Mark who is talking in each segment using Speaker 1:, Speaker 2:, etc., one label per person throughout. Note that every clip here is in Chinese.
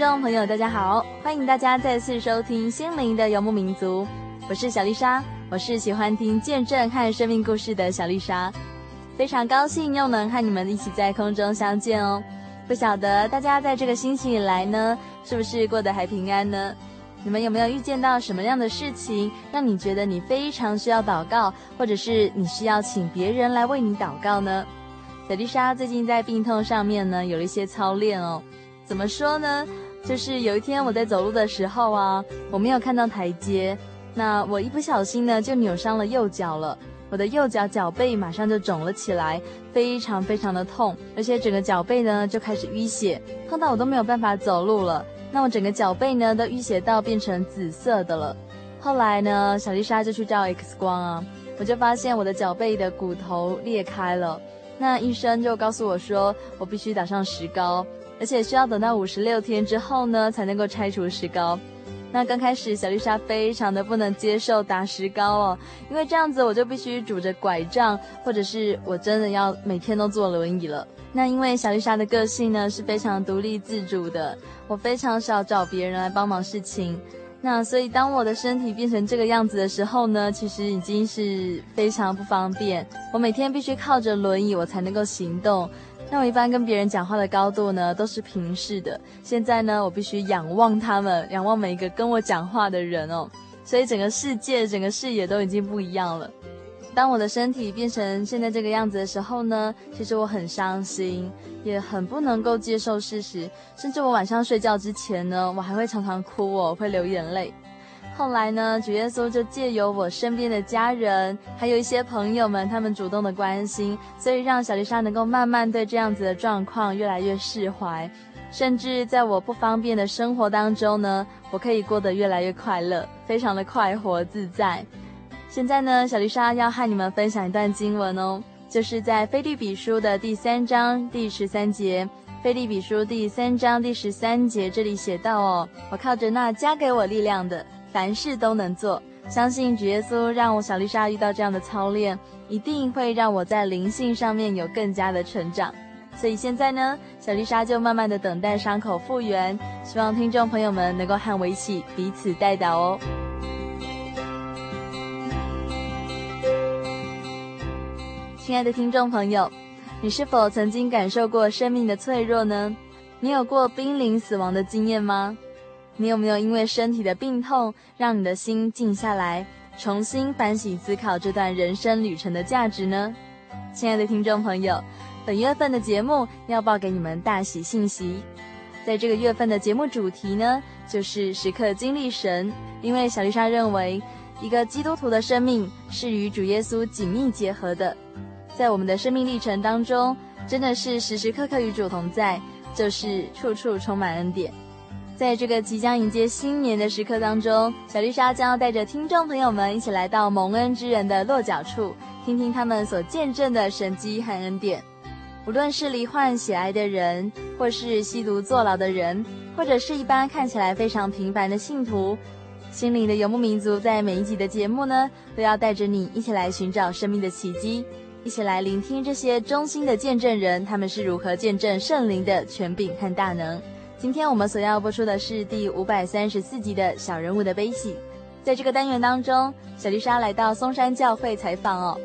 Speaker 1: 众朋友，大家好！欢迎大家再次收听《心灵的游牧民族》，我是小丽莎，我是喜欢听见证和生命故事的小丽莎，非常高兴又能和你们一起在空中相见哦。不晓得大家在这个星期以来呢，是不是过得还平安呢？你们有没有遇见到什么样的事情，让你觉得你非常需要祷告，或者是你需要请别人来为你祷告呢？小丽莎最近在病痛上面呢，有了一些操练哦。怎么说呢？就是有一天我在走路的时候啊，我没有看到台阶，那我一不小心呢就扭伤了右脚了。我的右脚脚背马上就肿了起来，非常非常的痛，而且整个脚背呢就开始淤血，痛到我都没有办法走路了。那我整个脚背呢都淤血到变成紫色的了。后来呢，小丽莎就去照 X 光啊，我就发现我的脚背的骨头裂开了。那医生就告诉我说，我必须打上石膏。而且需要等到五十六天之后呢，才能够拆除石膏。那刚开始，小丽莎非常的不能接受打石膏哦，因为这样子我就必须拄着拐杖，或者是我真的要每天都坐轮椅了。那因为小丽莎的个性呢是非常独立自主的，我非常少找别人来帮忙事情。那所以当我的身体变成这个样子的时候呢，其实已经是非常不方便。我每天必须靠着轮椅，我才能够行动。那我一般跟别人讲话的高度呢，都是平视的。现在呢，我必须仰望他们，仰望每一个跟我讲话的人哦。所以整个世界、整个视野都已经不一样了。当我的身体变成现在这个样子的时候呢，其实我很伤心，也很不能够接受事实。甚至我晚上睡觉之前呢，我还会常常哭哦，会流眼泪。后来呢，主耶稣就借由我身边的家人，还有一些朋友们，他们主动的关心，所以让小丽莎能够慢慢对这样子的状况越来越释怀，甚至在我不方便的生活当中呢，我可以过得越来越快乐，非常的快活自在。现在呢，小丽莎要和你们分享一段经文哦，就是在腓立比书的第三章第十三节，腓立比书第三章第十三节这里写道哦，我靠着那加给我力量的。凡事都能做，相信主耶稣让我小丽莎遇到这样的操练，一定会让我在灵性上面有更加的成长。所以现在呢，小丽莎就慢慢的等待伤口复原，希望听众朋友们能够和我一起彼此代祷哦。亲爱的听众朋友，你是否曾经感受过生命的脆弱呢？你有过濒临死亡的经验吗？你有没有因为身体的病痛，让你的心静下来，重新反省思考这段人生旅程的价值呢？亲爱的听众朋友，本月份的节目要报给你们大喜信息。在这个月份的节目主题呢，就是时刻经历神。因为小丽莎认为，一个基督徒的生命是与主耶稣紧密结合的，在我们的生命历程当中，真的是时时刻刻与主同在，就是处处充满恩典。在这个即将迎接新年的时刻当中，小丽莎将要带着听众朋友们一起来到蒙恩之人的落脚处，听听他们所见证的神迹和恩典。无论是罹患血癌的人，或是吸毒坐牢的人，或者是一般看起来非常平凡的信徒，
Speaker 2: 心灵的游牧民族在每一集的节目呢，都要带着你一起来寻找生命的奇迹，一起来聆听这些忠心的见证人，他们是如何见证圣灵的权柄和大能。今天我们所要播出的是第五百三十四集的小人物的悲喜。在这个单元当中，小丽莎来到松山教会采访哦，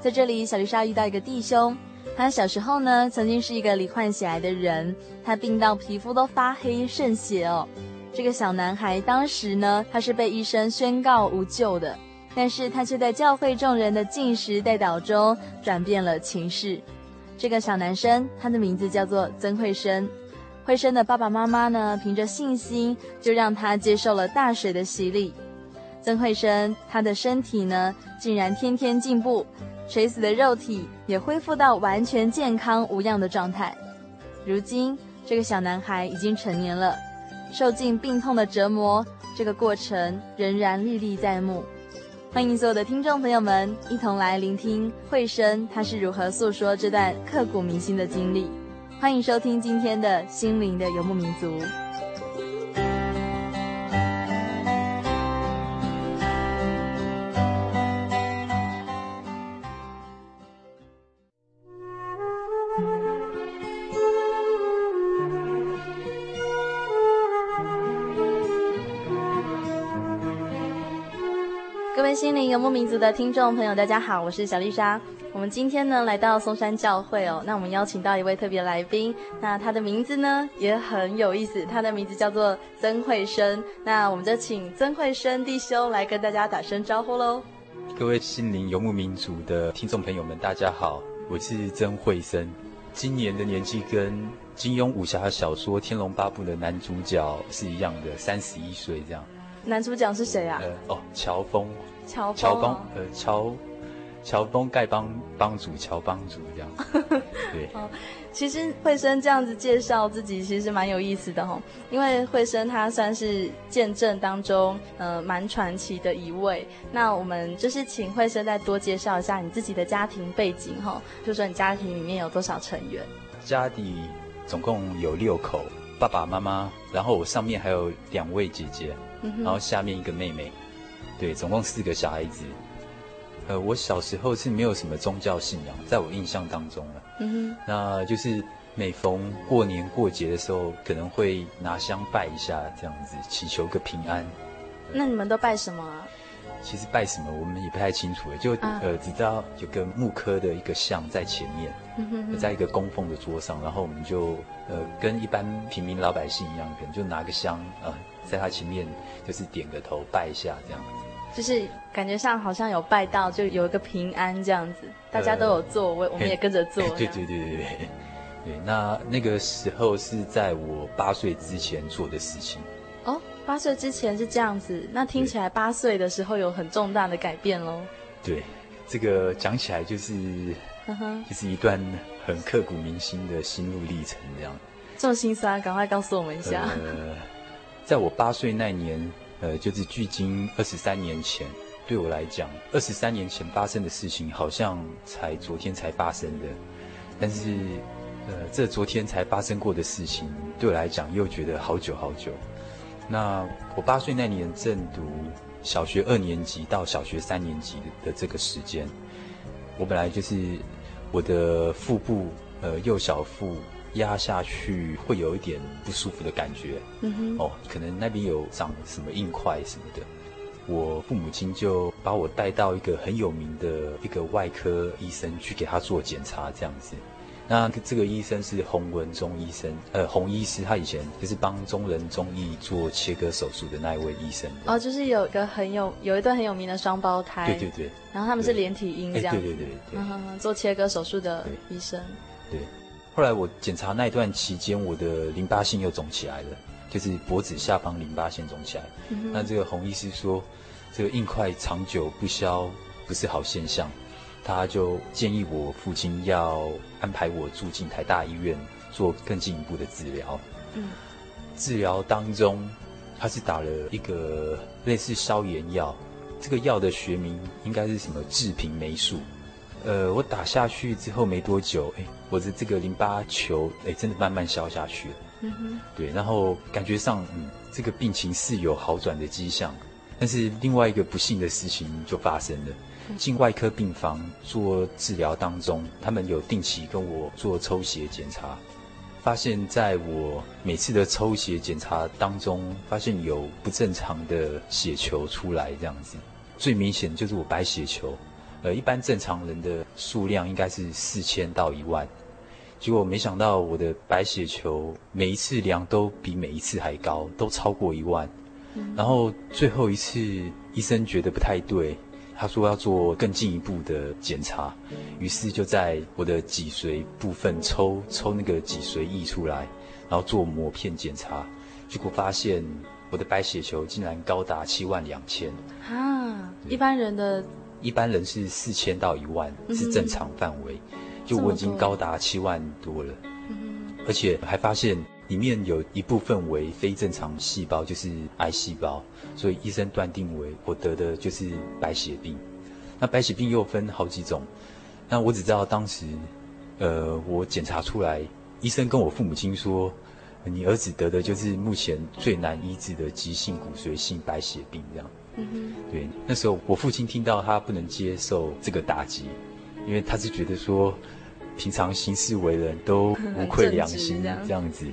Speaker 2: 在这里，小丽莎遇到一个弟兄，他小时候呢，曾经是一个罹患血癌的人，他病到皮肤都发黑渗血哦。这个小男孩当时呢，他是被医生宣告无救的，但是他却在教会众人的禁食代祷中转变了情势。这个小男生，他的名字叫做曾慧生。慧生的爸爸妈妈呢，凭着信心，就让他接受了大水的洗礼。曾慧生，他的身体呢，竟然天天进步，垂死的肉体也恢复到完全健康无恙的状态。如今，这个小男孩已经成年了。受尽病痛的折磨，这个过程仍然历历在目。欢迎所有的听众朋友们一同来聆听慧生他是如何诉说这段刻骨铭心的经历。欢迎收听今天的心灵的游牧民族。民族的听众朋友，大家好，我是小丽莎。我们今天呢来到松山教会哦，那我们邀请到一位特别来宾，那他的名字呢也很有意思，他的名字叫做曾慧生。那我们就请曾慧生弟兄来跟大家打声招呼喽。
Speaker 3: 各位心灵游牧民族的听众朋友们，大家好，我是曾慧生。今年的年纪跟金庸武侠小说《天龙八部》的男主角是一样的，三十一岁这样。
Speaker 2: 男主角是谁啊？
Speaker 3: 呃，哦，乔峰。
Speaker 2: 乔
Speaker 3: 乔帮呃乔乔峰丐帮帮主乔帮主这样，对。
Speaker 2: 哦，其实慧生这样子介绍自己，其实蛮有意思的哈。因为慧生他算是见证当中呃蛮传奇的一位。那我们就是请慧生再多介绍一下你自己的家庭背景哈，就说你家庭里面有多少成员？
Speaker 3: 家里总共有六口，爸爸妈妈，然后我上面还有两位姐姐，然后下面一个妹妹。对，总共四个小孩子。呃，我小时候是没有什么宗教信仰，在我印象当中了。嗯哼。那就是每逢过年过节的时候，可能会拿香拜一下，这样子祈求个平安。
Speaker 2: 那你们都拜什么啊？
Speaker 3: 其实拜什么我们也不太清楚，就、啊、呃只知道有个木刻的一个像在前面，嗯、哼哼在一个供奉的桌上，然后我们就呃跟一般平民老百姓一样，可能就拿个香啊、呃，在他前面就是点个头拜一下这样子。
Speaker 2: 就是感觉上好像有拜到，就有一个平安这样子，大家都有做，我、呃、我们也跟着做。
Speaker 3: 对对对对对，对，那那个时候是在我八岁之前做的事情。
Speaker 2: 哦，八岁之前是这样子，那听起来八岁的时候有很重大的改变喽。
Speaker 3: 对，这个讲起来就是，呵呵就是一段很刻骨铭心的心路历程这样。
Speaker 2: 这么心酸，赶快告诉我们一下。
Speaker 3: 呃，在我八岁那年。呃，就是距今二十三年前，对我来讲，二十三年前发生的事情，好像才昨天才发生的。但是，呃，这昨天才发生过的事情，对我来讲又觉得好久好久。那我八岁那年正读小学二年级到小学三年级的这个时间，我本来就是我的腹部，呃，右小腹。压下去会有一点不舒服的感觉，嗯哼，哦，可能那边有长什么硬块什么的。我父母亲就把我带到一个很有名的一个外科医生去给他做检查，这样子。那这个医生是洪文忠医生，呃，洪医师，他以前就是帮中人中医做切割手术的那一位医生。哦，
Speaker 2: 就是有一个很有有一对很有名的双胞胎，
Speaker 3: 对对对，
Speaker 2: 然后他们是连体婴这样，
Speaker 3: 对对对对，
Speaker 2: 嗯哼哼，做切割手术的医生，
Speaker 3: 对。对后来我检查那一段期间，我的淋巴腺又肿起来了，就是脖子下方淋巴腺肿起来。嗯、那这个洪医师说，这个硬块长久不消不是好现象，他就建议我父亲要安排我住进台大医院做更进一步的治疗。嗯，治疗当中，他是打了一个类似消炎药，这个药的学名应该是什么治平霉素。呃，我打下去之后没多久，哎，我的这个淋巴球，哎，真的慢慢消下去了。嗯哼，对，然后感觉上，嗯，这个病情是有好转的迹象。但是另外一个不幸的事情就发生了，进外科病房做治疗当中，他们有定期跟我做抽血检查，发现在我每次的抽血检查当中，发现有不正常的血球出来，这样子，最明显就是我白血球，呃，一般正常人的数量应该是四千到一万。结果没想到我的白血球每一次量都比每一次还高，都超过一万。然后最后一次医生觉得不太对，他说要做更进一步的检查，于是就在我的脊髓部分抽抽那个脊髓液出来，然后做膜片检查，结果发现我的白血球竟然高达七万两千。
Speaker 2: 啊，一般人的，
Speaker 3: 一般人是四千到一万是正常范围。就我已经高达七万多了，而且还发现里面有一部分为非正常细胞，就是癌细胞，所以医生断定为我得的就是白血病。那白血病又分好几种，那我只知道当时，呃，我检查出来，医生跟我父母亲说，你儿子得的就是目前最难医治的急性骨髓性白血病，这样。对，那时候我父亲听到他不能接受这个打击。因为他是觉得说，平常行事为人都无愧良心这样子，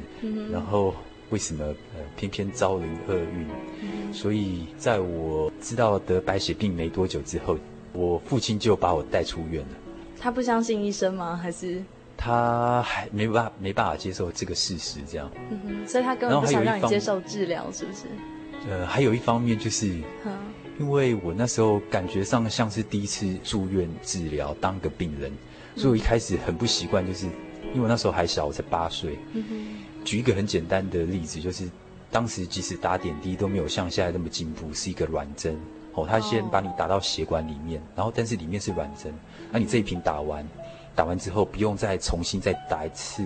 Speaker 3: 然后为什么呃偏偏遭临厄运？所以在我知道得白血病没多久之后，我父亲就把我带出院了。
Speaker 2: 他不相信医生吗？还是
Speaker 3: 他还没办法没办法接受这个事实？这样，
Speaker 2: 所以他根本不想让你接受治疗，是不是？
Speaker 3: 呃，还有一方面就是。因为我那时候感觉上像是第一次住院治疗当个病人，所以我一开始很不习惯，就是因为我那时候还小，我才八岁。举一个很简单的例子，就是当时即使打点滴都没有像现在那么进步，是一个软针哦，他先把你打到血管里面，然后但是里面是软针，那你这一瓶打完，打完之后不用再重新再打一次，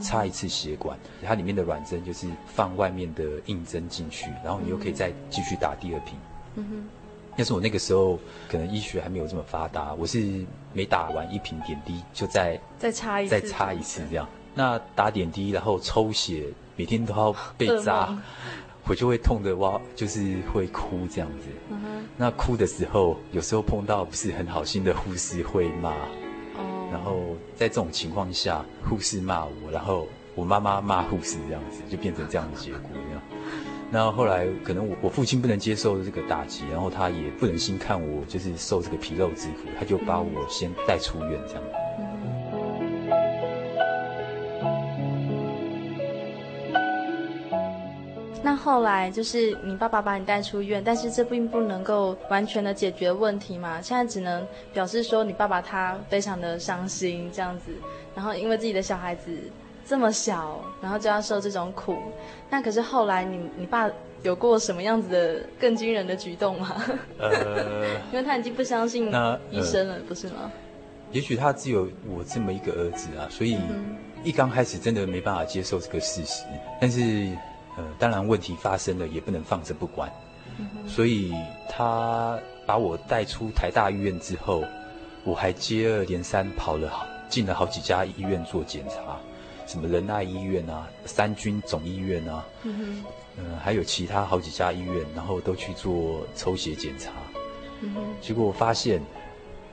Speaker 3: 插一次血管，它里面的软针就是放外面的硬针进去，然后你又可以再继续打第二瓶。嗯哼，要是我那个时候可能医学还没有这么发达，我是每打完一瓶点滴就再
Speaker 2: 再插一次，
Speaker 3: 再插一次这样。那打点滴然后抽血，每天都要被扎，我就会痛的哇，就是会哭这样子。嗯，那哭的时候，有时候碰到不是很好心的护士会骂，哦，然后在这种情况下，护士骂我，然后我妈妈骂护士这样子，就变成这样的结果这样。那后来可能我我父亲不能接受这个打击，然后他也不忍心看我就是受这个皮肉之苦，他就把我先带出院这样。
Speaker 2: 那后来就是你爸爸把你带出院，但是这并不能够完全的解决问题嘛，现在只能表示说你爸爸他非常的伤心这样子，然后因为自己的小孩子。这么小，然后就要受这种苦，那可是后来你你爸有过什么样子的更惊人的举动吗？呃，因为他已经不相信医生了，呃、不是吗？
Speaker 3: 也许他只有我这么一个儿子啊，所以一刚开始真的没办法接受这个事实。但是，呃，当然问题发生了，也不能放着不管。所以他把我带出台大医院之后，我还接二连三跑了好进了好几家医院做检查。什么仁爱医院啊，三军总医院啊，嗯哼，呃，还有其他好几家医院，然后都去做抽血检查，嗯哼，结果我发现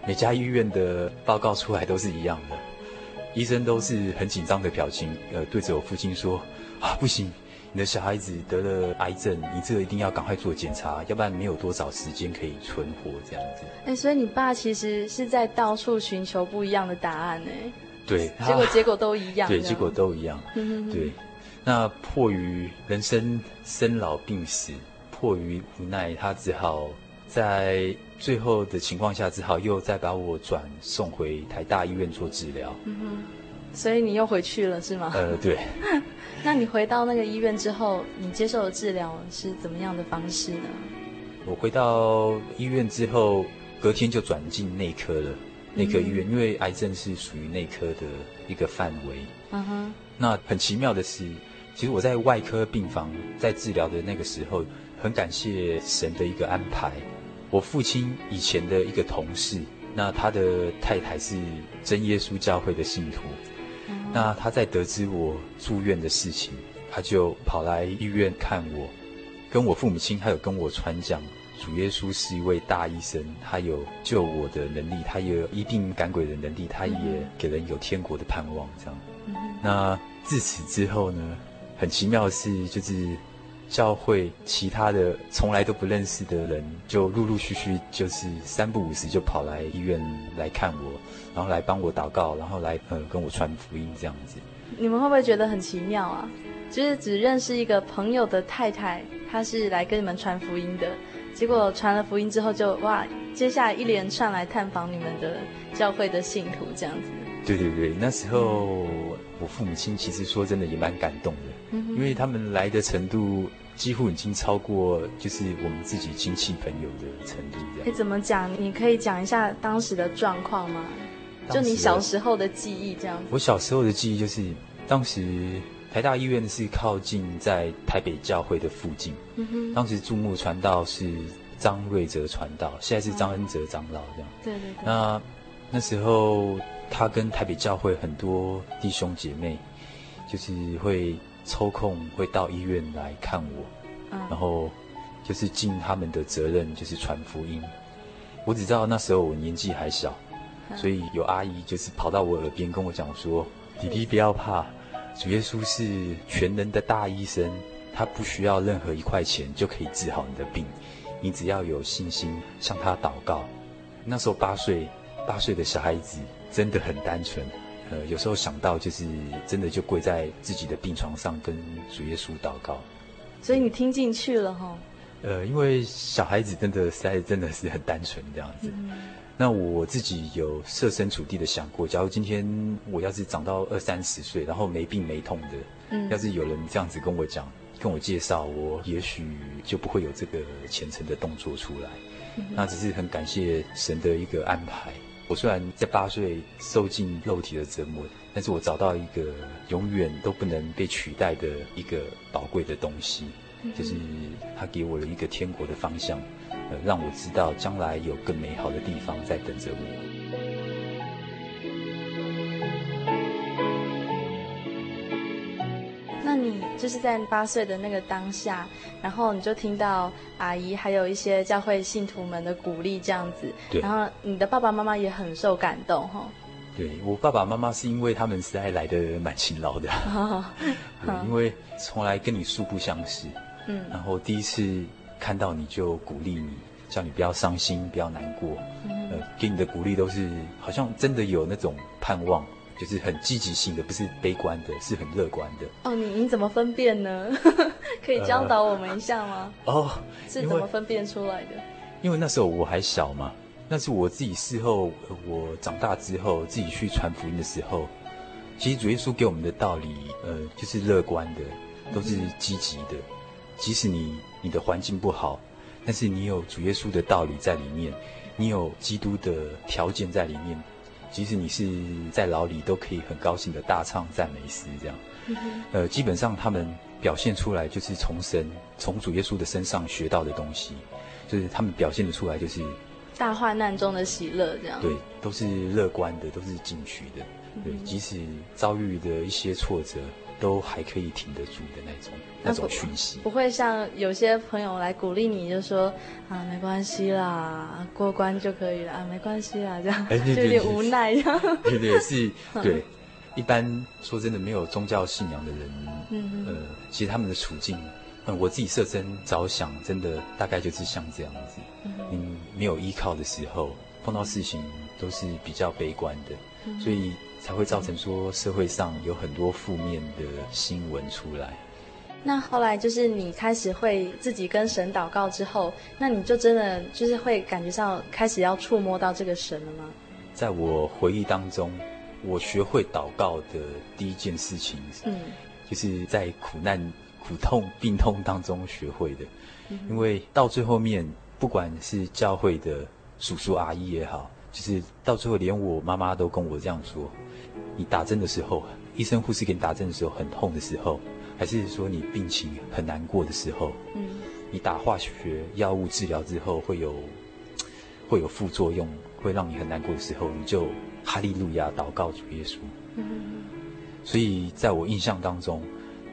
Speaker 3: 每家医院的报告出来都是一样的，医生都是很紧张的表情，呃，对着我父亲说啊，不行，你的小孩子得了癌症，你这个一定要赶快做检查，要不然没有多少时间可以存活这样子。
Speaker 2: 哎，所以你爸其实是在到处寻求不一样的答案呢。
Speaker 3: 对，
Speaker 2: 结果结果都一样。
Speaker 3: 对，结果都一样。对，那迫于人生生老病死，迫于无奈，他只好在最后的情况下，只好又再把我转送回台大医院做治疗。嗯哼，
Speaker 2: 所以你又回去了是吗？
Speaker 3: 呃，对。
Speaker 2: 那你回到那个医院之后，你接受的治疗是怎么样的方式呢？
Speaker 3: 我回到医院之后，隔天就转进内科了。内科医院，因为癌症是属于内科的一个范围。嗯哼。那很奇妙的是，其实我在外科病房在治疗的那个时候，很感谢神的一个安排。我父亲以前的一个同事，那他的太太是真耶稣教会的信徒。那他在得知我住院的事情，他就跑来医院看我。跟我父母亲还有跟我传讲，主耶稣是一位大医生，他有救我的能力，他也有一定赶鬼的能力，他也给人有天国的盼望。这样，那自此之后呢，很奇妙的是，就是。教会其他的从来都不认识的人，就陆陆续续就是三不五时就跑来医院来看我，然后来帮我祷告，然后来呃跟我传福音这样子。
Speaker 2: 你们会不会觉得很奇妙啊？就是只认识一个朋友的太太，她是来跟你们传福音的，结果传了福音之后就哇，接下来一连串来探访你们的教会的信徒这样子。
Speaker 3: 对对对，那时候我父母亲其实说真的也蛮感动的。因为他们来的程度几乎已经超过，就是我们自己亲戚朋友的程度这样。
Speaker 2: 可以怎么讲？你可以讲一下当时的状况吗？就你小时候的记忆这样子。
Speaker 3: 我小时候的记忆就是，当时台大医院是靠近在台北教会的附近。嗯哼。当时注目传道是张瑞哲传道，现在是张恩哲长老这样。
Speaker 2: 对对对。
Speaker 3: 那那时候他跟台北教会很多弟兄姐妹，就是会。抽空会到医院来看我，嗯，然后就是尽他们的责任，就是传福音。我只知道那时候我年纪还小，所以有阿姨就是跑到我耳边跟我讲说：“弟弟不要怕，主耶稣是全能的大医生，他不需要任何一块钱就可以治好你的病，你只要有信心向他祷告。”那时候八岁，八岁的小孩子真的很单纯。呃，有时候想到就是真的就跪在自己的病床上跟主耶稣祷告，
Speaker 2: 所以你听进去了哈？
Speaker 3: 呃，因为小孩子真的实在真的是很单纯这样子。嗯、那我自己有设身处地的想过，假如今天我要是长到二三十岁，然后没病没痛的，嗯，要是有人这样子跟我讲，跟我介绍，我也许就不会有这个虔诚的动作出来。嗯、那只是很感谢神的一个安排。我虽然在八岁受尽肉体的折磨，但是我找到一个永远都不能被取代的一个宝贵的东西，就是他给我了一个天国的方向，呃，让我知道将来有更美好的地方在等着我。
Speaker 2: 就是在八岁的那个当下，然后你就听到阿姨还有一些教会信徒们的鼓励，这样子。
Speaker 3: 对。
Speaker 2: 然后你的爸爸妈妈也很受感动，哈。
Speaker 3: 对，我爸爸妈妈是因为他们实在来的蛮勤劳的，哦、对，因为从来跟你素不相识，嗯，然后第一次看到你就鼓励你，叫你不要伤心，不要难过，嗯、呃，给你的鼓励都是好像真的有那种盼望。就是很积极性的，不是悲观的，是很乐观的。
Speaker 2: 哦，你你怎么分辨呢？可以教导我们一下吗？
Speaker 3: 呃、哦，
Speaker 2: 是怎么分辨出来的？
Speaker 3: 因为那时候我还小嘛，那是我自己事后，我长大之后自己去传福音的时候，其实主耶稣给我们的道理，呃，就是乐观的，都是积极的。嗯、即使你你的环境不好，但是你有主耶稣的道理在里面，你有基督的条件在里面。即使你是在牢里，都可以很高兴的大唱赞美诗，这样。嗯、呃，基本上他们表现出来就是从神、从主耶稣的身上学到的东西，就是他们表现的出来就是
Speaker 2: 大患难中的喜乐，这样。
Speaker 3: 对，都是乐观的，都是进取的。对，即使遭遇的一些挫折。都还可以挺得住的那种那种讯息，
Speaker 2: 不会像有些朋友来鼓励你，就说啊，没关系啦，过关就可以了啊，没关系啦，这样，就有点无奈这样。
Speaker 3: 对对是，对，一般说真的，没有宗教信仰的人，嗯哼呃，其实他们的处境，嗯，我自己设身着想，真的大概就是像这样子，嗯。哼，没有依靠的时候，碰到事情都是比较悲观的，嗯、所以。才会造成说社会上有很多负面的新闻出来。
Speaker 2: 那后来就是你开始会自己跟神祷告之后，那你就真的就是会感觉上开始要触摸到这个神了吗？
Speaker 3: 在我回忆当中，我学会祷告的第一件事情，嗯，就是在苦难、苦痛、病痛当中学会的。嗯。因为到最后面，不管是教会的叔叔阿姨也好，就是到最后连我妈妈都跟我这样说。你打针的时候，医生护士给你打针的时候很痛的时候，还是说你病情很难过的时候，嗯，你打化学药物治疗之后会有 会有副作用，会让你很难过的时候，你就哈利路亚祷告主耶稣。嗯，所以在我印象当中，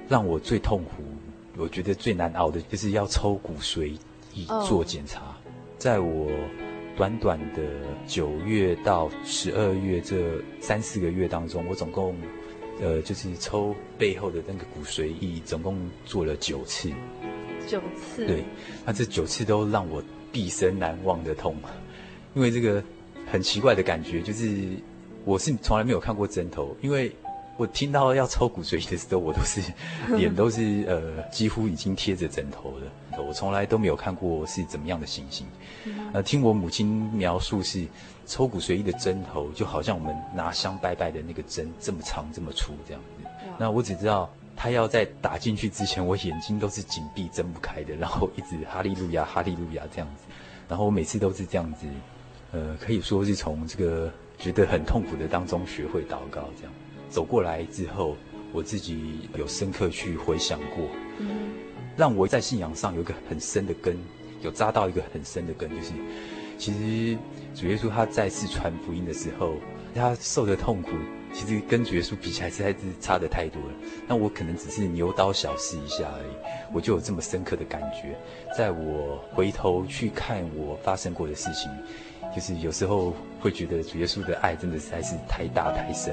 Speaker 3: 让我最痛苦、我觉得最难熬的就是要抽骨髓以做检查。Oh. 在我短短的九月到十二月这三四个月当中，我总共呃就是抽背后的那个骨髓液，总共做了九次。
Speaker 2: 九次。
Speaker 3: 对，那这九次都让我毕生难忘的痛，因为这个很奇怪的感觉，就是我是从来没有看过针头，因为。我听到要抽骨髓的时候，我都是 脸都是呃几乎已经贴着枕头了。我从来都没有看过是怎么样的情形。呃，听我母亲描述是抽骨髓仪的针头就好像我们拿香拜拜的那个针这么长这么粗这样子。那我只知道他要在打进去之前，我眼睛都是紧闭睁不开的，然后一直哈利路亚哈利路亚这样子。然后我每次都是这样子，呃，可以说是从这个觉得很痛苦的当中学会祷告这样。走过来之后，我自己有深刻去回想过，嗯，让我在信仰上有一个很深的根，有扎到一个很深的根，就是其实主耶稣他再次传福音的时候，他受的痛苦，其实跟主耶稣比起来实在是差得太多了。那我可能只是牛刀小试一下而已，我就有这么深刻的感觉。在我回头去看我发生过的事情，就是有时候会觉得主耶稣的爱真的实在是太大太深。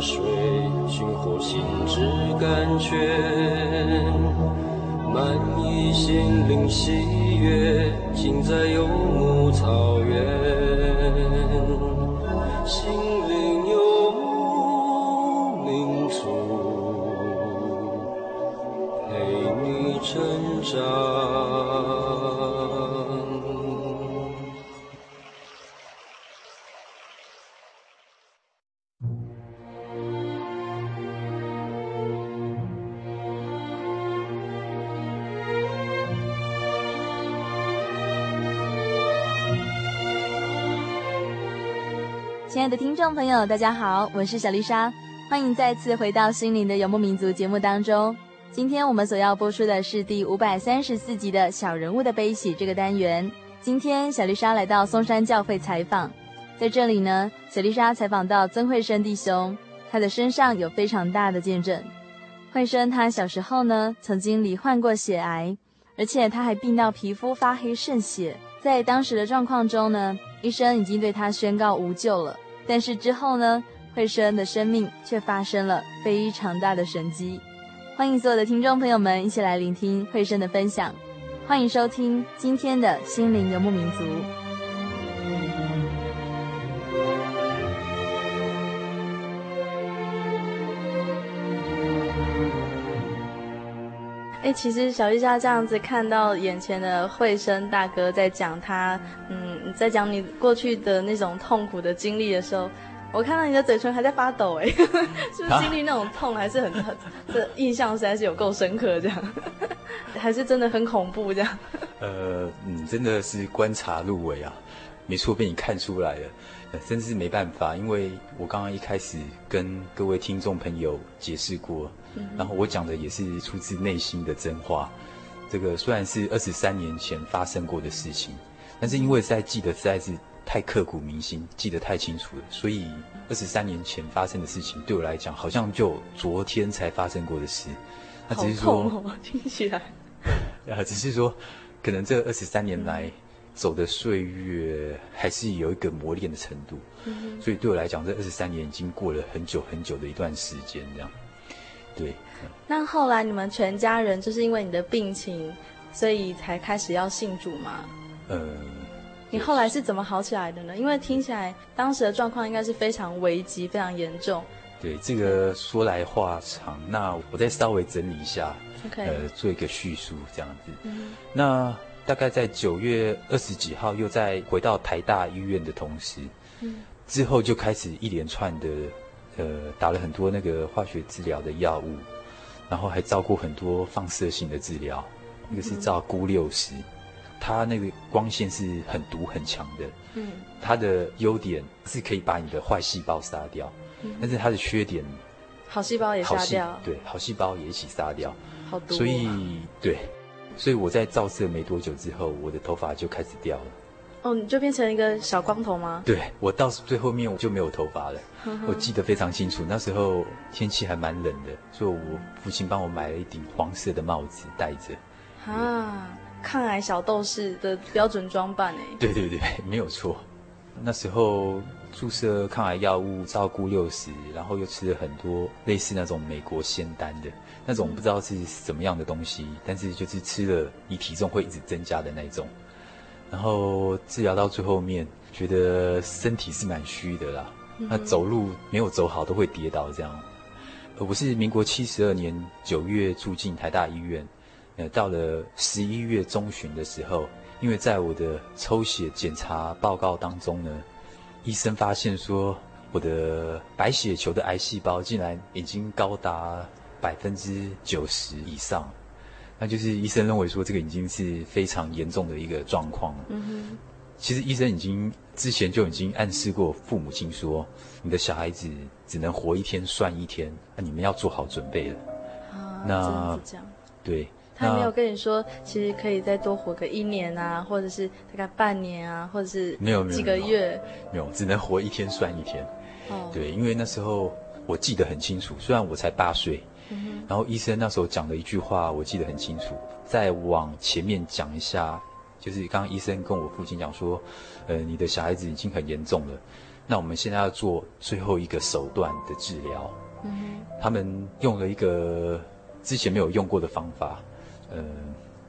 Speaker 4: 水，寻获心之甘泉，满溢心灵喜悦，尽在
Speaker 2: 有的听众朋友，大家好，我是小丽莎，欢迎再次回到《心灵的游牧民族》节目当中。今天我们所要播出的是第五百三十四集的《小人物的悲喜》这个单元。今天小丽莎来到松山教会采访，在这里呢，小丽莎采访到曾惠生弟兄，他的身上有非常大的见证。惠生他小时候呢，曾经罹患过血癌，而且他还病到皮肤发黑渗血，在当时的状况中呢，医生已经对他宣告无救了。但是之后呢，惠生的生命却发生了非常大的神迹。欢迎所有的听众朋友们一起来聆听惠生的分享。欢迎收听今天的心灵游牧民族。哎，其实小丽莎这样子看到眼前的惠生大哥在讲他，嗯，在讲你过去的那种痛苦的经历的时候，我看到你的嘴唇还在发抖，哎，是不是经历那种痛还是很很，这印象实在是有够深刻，这样，还是真的很恐怖这样？
Speaker 3: 呃，你，真的是观察入微啊，没错，被你看出来了。真是没办法，因为我刚刚一开始跟各位听众朋友解释过，嗯、然后我讲的也是出自内心的真话。这个虽然是二十三年前发生过的事情，但是因为在记得实在是太刻骨铭心，记得太清楚了，所以二十三年前发生的事情对我来讲，好像就昨天才发生过的事。那只是
Speaker 2: 说，哦，听起来。
Speaker 3: 啊，只是说，可能这二十三年来。嗯走的岁月还是有一个磨练的程度，所以对我来讲，这二十三年已经过了很久很久的一段时间。这样，对。
Speaker 2: 那后来你们全家人就是因为你的病情，所以才开始要信主吗？
Speaker 3: 呃，
Speaker 2: 你后来是怎么好起来的呢？因为听起来当时的状况应该是非常危急、非常严重。
Speaker 3: 对，这个说来话长，那我再稍微整理一下
Speaker 2: ，OK，
Speaker 3: 呃，做一个叙述这样子。
Speaker 2: 嗯，
Speaker 3: 那大概在九月二十几号，又在回到台大医院的同时，嗯，之后就开始一连串的，呃，打了很多那个化学治疗的药物，然后还照顾很多放射性的治疗，那个是照钴六十，它那个光线是很毒很强的，嗯，它的优点是可以把你的坏细胞杀掉。但是它的缺点，
Speaker 2: 好细胞也杀掉，
Speaker 3: 对，好细胞也一起杀掉，
Speaker 2: 好毒。
Speaker 3: 所以对，所以我在照射没多久之后，我的头发就开始掉了。
Speaker 2: 哦，你就变成一个小光头吗？
Speaker 3: 对，我到最后面我就没有头发了。我记得非常清楚，那时候天气还蛮冷的，所以我父亲帮我买了一顶黄色的帽子戴着。
Speaker 2: 啊，抗癌小斗士的标准装扮哎。
Speaker 3: 对对对，没有错。那时候。注射抗癌药物，照顾六十，然后又吃了很多类似那种美国仙丹的那种，不知道是什么样的东西，但是就是吃了，你体重会一直增加的那种。然后治疗到最后面，觉得身体是蛮虚的啦，那走路没有走好都会跌倒这样。我是民国七十二年九月住进台大医院，呃，到了十一月中旬的时候，因为在我的抽血检查报告当中呢。医生发现说，我的白血球的癌细胞竟然已经高达百分之九十以上，那就是医生认为说，这个已经是非常严重的一个状况。嗯哼，其实医生已经之前就已经暗示过父母亲说，你的小孩子只能活一天算一天，那你们要做好准备了。
Speaker 2: 啊，那。
Speaker 3: 对。
Speaker 2: 他没有跟你说，其实可以再多活个一年啊，或者是大概半年啊，或者是没有几个月，
Speaker 3: 没有，只能活一天算一天。哦，对，因为那时候我记得很清楚，虽然我才八岁，然后医生那时候讲了一句话，我记得很清楚。再往前面讲一下，就是刚刚医生跟我父亲讲说，呃，你的小孩子已经很严重了，那我们现在要做最后一个手段的治疗。嗯哼，他们用了一个之前没有用过的方法。呃，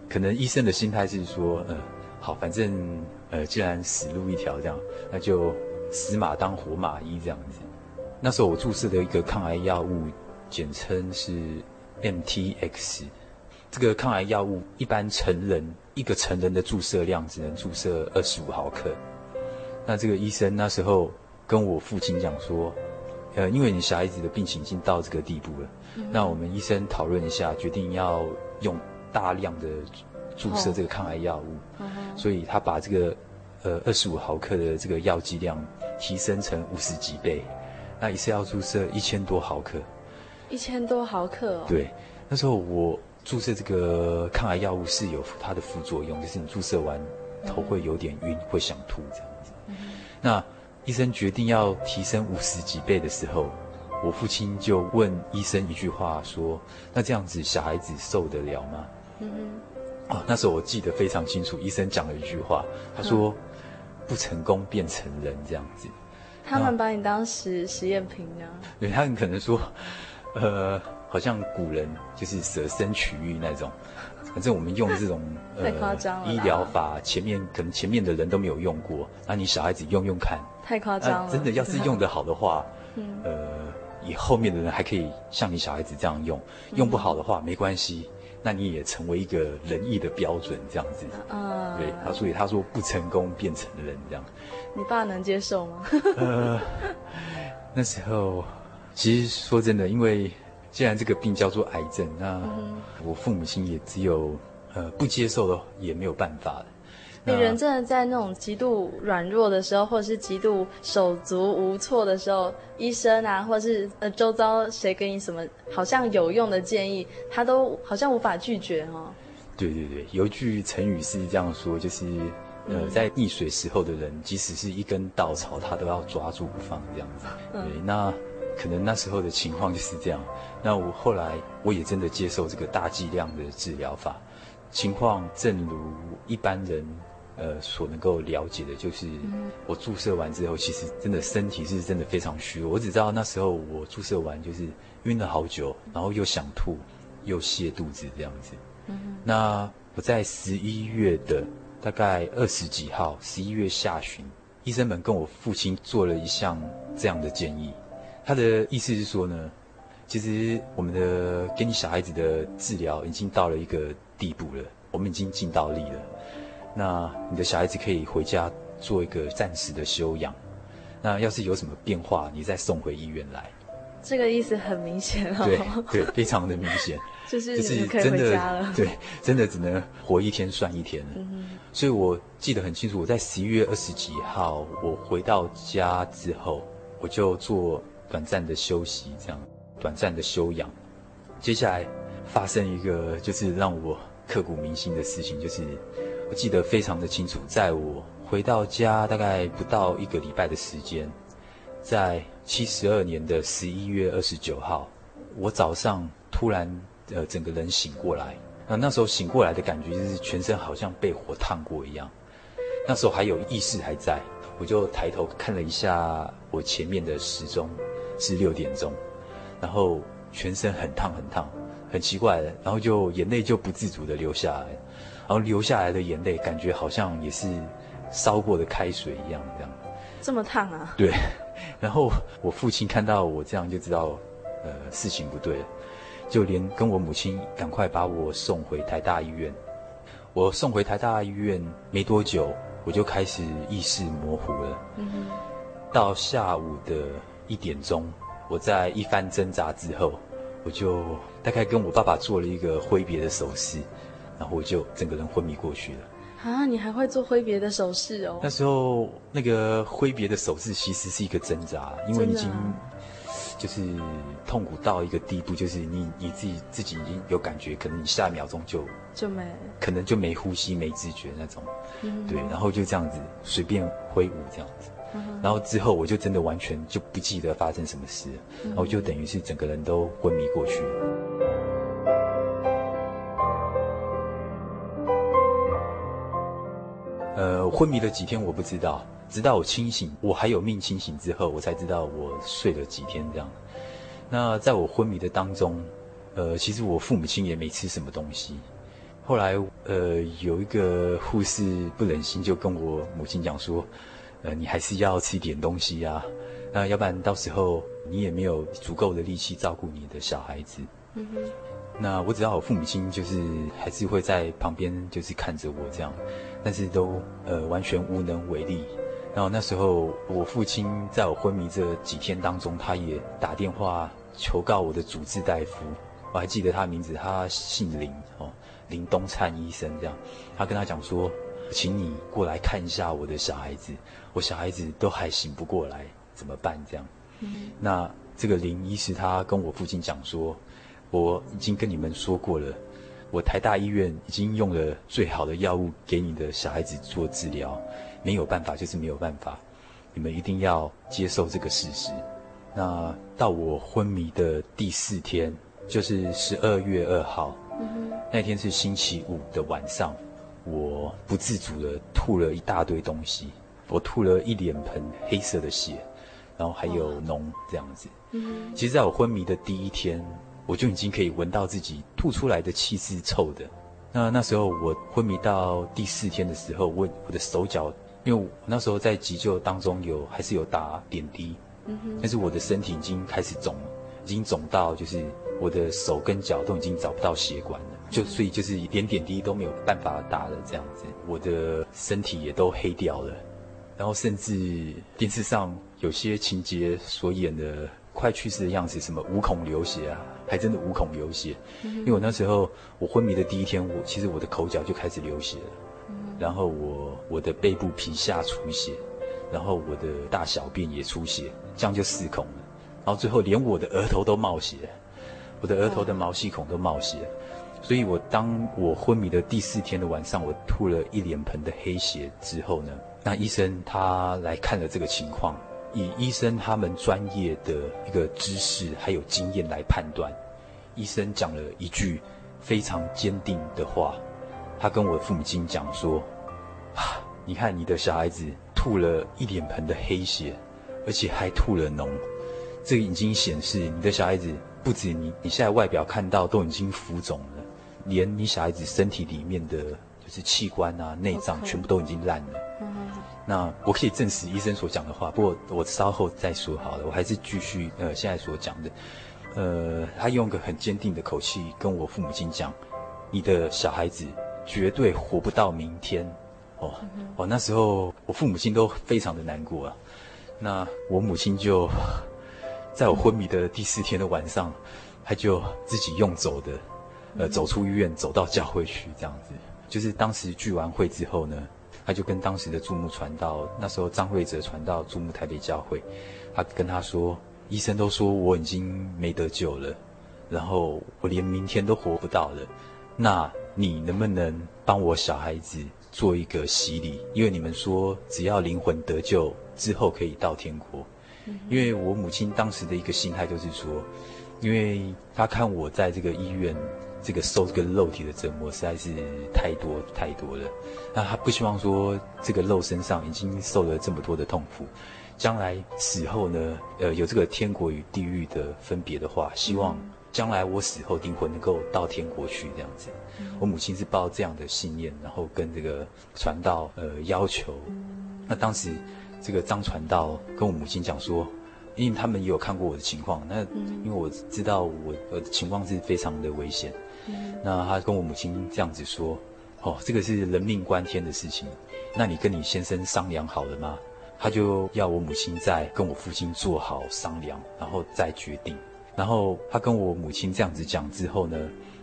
Speaker 3: 可能医生的心态是说，呃，好，反正呃，既然死路一条这样，那就死马当活马医这样子。那时候我注射的一个抗癌药物，简称是 MTX。这个抗癌药物一般成人一个成人的注射量只能注射二十五毫克。那这个医生那时候跟我父亲讲说，呃，因为你小孩子的病情已经到这个地步了，嗯、那我们医生讨论一下，决定要用。大量的注射这个抗癌药物，oh. uh. 所以他把这个呃二十五毫克的这个药剂量提升成五十几倍，那一次要注射一千多毫克，
Speaker 2: 一千多毫克哦。
Speaker 3: 对，那时候我注射这个抗癌药物是有它的副作用，就是你注射完头会有点晕，uh. 会想吐这样子。Uh. 那医生决定要提升五十几倍的时候。我父亲就问医生一句话说：“那这样子小孩子受得了吗？”嗯哼，哦，那时候我记得非常清楚，医生讲了一句话，他说：“嗯、不成功便成仁。”这样子。
Speaker 2: 他们把你当实实验品啊？
Speaker 3: 对，他们可能说，呃，好像古人就是舍身取义那种。反正我们用这种
Speaker 2: 太夸张了、呃、
Speaker 3: 医疗法，前面可能前面的人都没有用过，那你小孩子用用看。
Speaker 2: 太夸张了、呃！
Speaker 3: 真的，要是用得好的话，嗯，呃。以后面的人还可以像你小孩子这样用，用不好的话没关系，那你也成为一个仁义的标准这样子。啊，对，他所以他说不成功便成仁这样。
Speaker 2: 你爸能接受吗？
Speaker 3: 呃，那时候其实说真的，因为既然这个病叫做癌症，那我父母亲也只有呃不接受的也没有办法了。
Speaker 2: 你人真的在那种极度软弱的时候，或者是极度手足无措的时候，医生啊，或者是呃周遭谁给你什么好像有用的建议，他都好像无法拒绝哦。
Speaker 3: 对对对，有一句成语是这样说，就是呃，在溺水时候的人，即使是一根稻草，他都要抓住不放这样子。对，那可能那时候的情况就是这样。那我后来我也真的接受这个大剂量的治疗法，情况正如一般人。呃所能够了解的，就是我注射完之后，其实真的身体是真的非常虚弱。我只知道那时候我注射完就是晕了好久，然后又想吐，又泻肚子这样子。嗯，那我在十一月的大概二十几号，十一月下旬，医生们跟我父亲做了一项这样的建议，他的意思是说呢，其实我们的给你小孩子的治疗已经到了一个地步了，我们已经尽到力了。那你的小孩子可以回家做一个暂时的休养，那要是有什么变化，你再送回医院来。
Speaker 2: 这个意思很明显哦。
Speaker 3: 对对，非常的明显，
Speaker 2: 就是就是真的
Speaker 3: 对，真的只能活一天算一天了。嗯，所以我记得很清楚，我在十一月二十几号我回到家之后，我就做短暂的休息，这样短暂的休养。接下来发生一个就是让我刻骨铭心的事情，就是。我记得非常的清楚，在我回到家大概不到一个礼拜的时间，在七十二年的十一月二十九号，我早上突然呃整个人醒过来，那那时候醒过来的感觉就是全身好像被火烫过一样，那时候还有意识还在，我就抬头看了一下我前面的时钟是六点钟，然后全身很烫很烫，很奇怪的，然后就眼泪就不自主的流下来。然后流下来的眼泪，感觉好像也是烧过的开水一样，这样。
Speaker 2: 这么烫啊？
Speaker 3: 对。然后我父亲看到我这样，就知道，呃，事情不对了，就连跟我母亲赶快把我送回台大医院。我送回台大医院没多久，我就开始意识模糊了。嗯。到下午的一点钟，我在一番挣扎之后，我就大概跟我爸爸做了一个挥别的手势。然后我就整个人昏迷过去了。
Speaker 2: 啊，你还会做挥别的手势哦？
Speaker 3: 那时候那个挥别的手势其实是一个挣扎，因为已经就是痛苦到一个地步，就是你你自己自己已经有感觉，可能你下一秒钟就
Speaker 2: 就没，可能
Speaker 3: 就没呼吸、没知觉那种。嗯，对，然后就这样子随便挥舞这样子。嗯，然后之后我就真的完全就不记得发生什么事，然后就等于是整个人都昏迷过去了。呃，昏迷了几天我不知道，直到我清醒，我还有命清醒之后，我才知道我睡了几天这样。那在我昏迷的当中，呃，其实我父母亲也没吃什么东西。后来，呃，有一个护士不忍心就跟我母亲讲说，呃，你还是要吃点东西啊，那要不然到时候你也没有足够的力气照顾你的小孩子。嗯。那我只要我父母亲就是还是会在旁边就是看着我这样。但是都呃完全无能为力，然后那时候我父亲在我昏迷这几天当中，他也打电话求告我的主治大夫，我还记得他名字，他姓林哦，林东灿医生这样，他跟他讲说，请你过来看一下我的小孩子，我小孩子都还醒不过来，怎么办这样？嗯，那这个林医师他跟我父亲讲说，我已经跟你们说过了。我台大医院已经用了最好的药物给你的小孩子做治疗，没有办法就是没有办法，你们一定要接受这个事实。那到我昏迷的第四天，就是十二月二号，嗯，那天是星期五的晚上，我不自主的吐了一大堆东西，我吐了一脸盆黑色的血，然后还有脓这样子。嗯，其实在我昏迷的第一天。我就已经可以闻到自己吐出来的气是臭的。那那时候我昏迷到第四天的时候，我我的手脚，因为我那时候在急救当中有还是有打点滴，嗯哼，但是我的身体已经开始肿，已经肿到就是我的手跟脚都已经找不到血管了，就所以就是连点滴都没有办法打了这样子，我的身体也都黑掉了，然后甚至电视上有些情节所演的。快去世的样子，什么五孔流血啊，还真的五孔流血。嗯、因为我那时候我昏迷的第一天，我其实我的口角就开始流血了，嗯、然后我我的背部皮下出血，然后我的大小便也出血，这样就四孔了。然后最后连我的额头都冒血，我的额头的毛细孔都冒血。所以我当我昏迷的第四天的晚上，我吐了一脸盆的黑血之后呢，那医生他来看了这个情况。以医生他们专业的一个知识还有经验来判断，医生讲了一句非常坚定的话，他跟我父母亲讲说：“啊，你看你的小孩子吐了一脸盆的黑血，而且还吐了脓，这个已经显示你的小孩子不止你你现在外表看到都已经浮肿了，连你小孩子身体里面的就是器官啊、内脏全部都已经烂了。那我可以证实医生所讲的话，不过我稍后再说好了。我还是继续呃现在所讲的，呃，他用个很坚定的口气跟我父母亲讲：“你的小孩子绝对活不到明天。”哦哦，那时候我父母亲都非常的难过啊。那我母亲就在我昏迷的第四天的晚上，他就自己用走的，呃，走出医院，走到教会去，这样子。就是当时聚完会之后呢。他就跟当时的注目传道，那时候张惠哲传道注目台北教会，他跟他说：“医生都说我已经没得救了，然后我连明天都活不到了。那你能不能帮我小孩子做一个洗礼？因为你们说只要灵魂得救之后可以到天国。因为我母亲当时的一个心态就是说，因为她看我在这个医院。”这个受这个肉体的折磨实在是太多太多了，那他不希望说这个肉身上已经受了这么多的痛苦，将来死后呢，呃，有这个天国与地狱的分别的话，希望将来我死后灵魂能够到天国去这样子。我母亲是抱这样的信念，然后跟这个传道呃要求。那当时这个张传道跟我母亲讲说。因为他们也有看过我的情况，那因为我知道我我的情况是非常的危险，那他跟我母亲这样子说：“哦，这个是人命关天的事情，那你跟你先生商量好了吗？”他就要我母亲再跟我父亲做好商量，然后再决定。然后他跟我母亲这样子讲之后呢，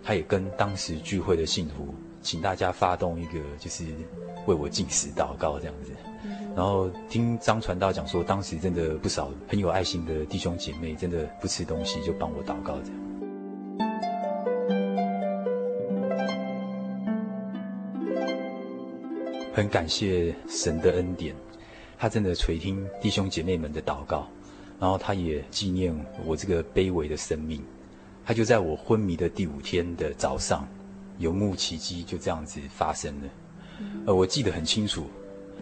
Speaker 3: 他也跟当时聚会的信徒，请大家发动一个就是为我进食祷告这样子。然后听张传道讲说，当时真的不少很有爱心的弟兄姐妹，真的不吃东西就帮我祷告这样。很感谢神的恩典，他真的垂听弟兄姐妹们的祷告，然后他也纪念我这个卑微的生命。他就在我昏迷的第五天的早上，有幕奇迹就这样子发生了。呃，我记得很清楚。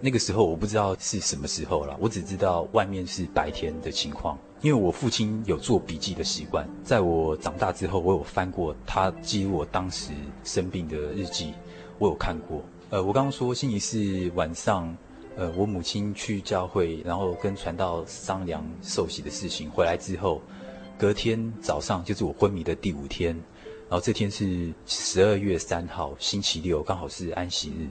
Speaker 3: 那个时候我不知道是什么时候了，我只知道外面是白天的情况。因为我父亲有做笔记的习惯，在我长大之后，我有翻过他记录我当时生病的日记，我有看过。呃，我刚刚说星期四晚上，呃，我母亲去教会，然后跟传道商量受洗的事情，回来之后，隔天早上就是我昏迷的第五天，然后这天是十二月三号，星期六，刚好是安息日。